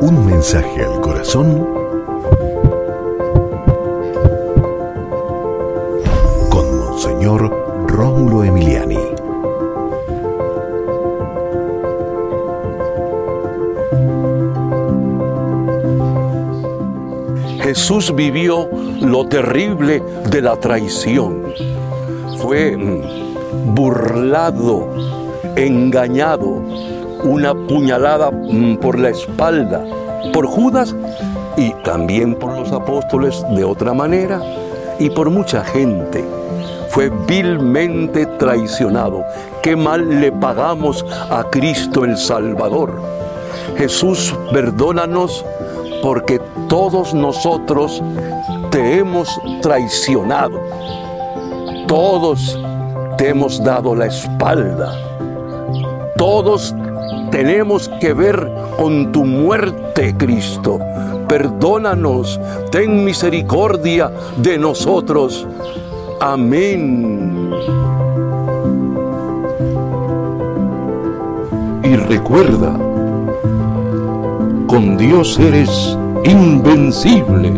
Un mensaje al corazón con Monseñor Rómulo Emiliani. Jesús vivió lo terrible de la traición. Fue mm, burlado, engañado, una puñalada mm, por la espalda por Judas y también por los apóstoles de otra manera y por mucha gente. Fue vilmente traicionado. Qué mal le pagamos a Cristo el Salvador. Jesús, perdónanos porque todos nosotros te hemos traicionado. Todos te hemos dado la espalda. Todos tenemos que ver con tu muerte, Cristo. Perdónanos, ten misericordia de nosotros. Amén. Y recuerda, con Dios eres invencible.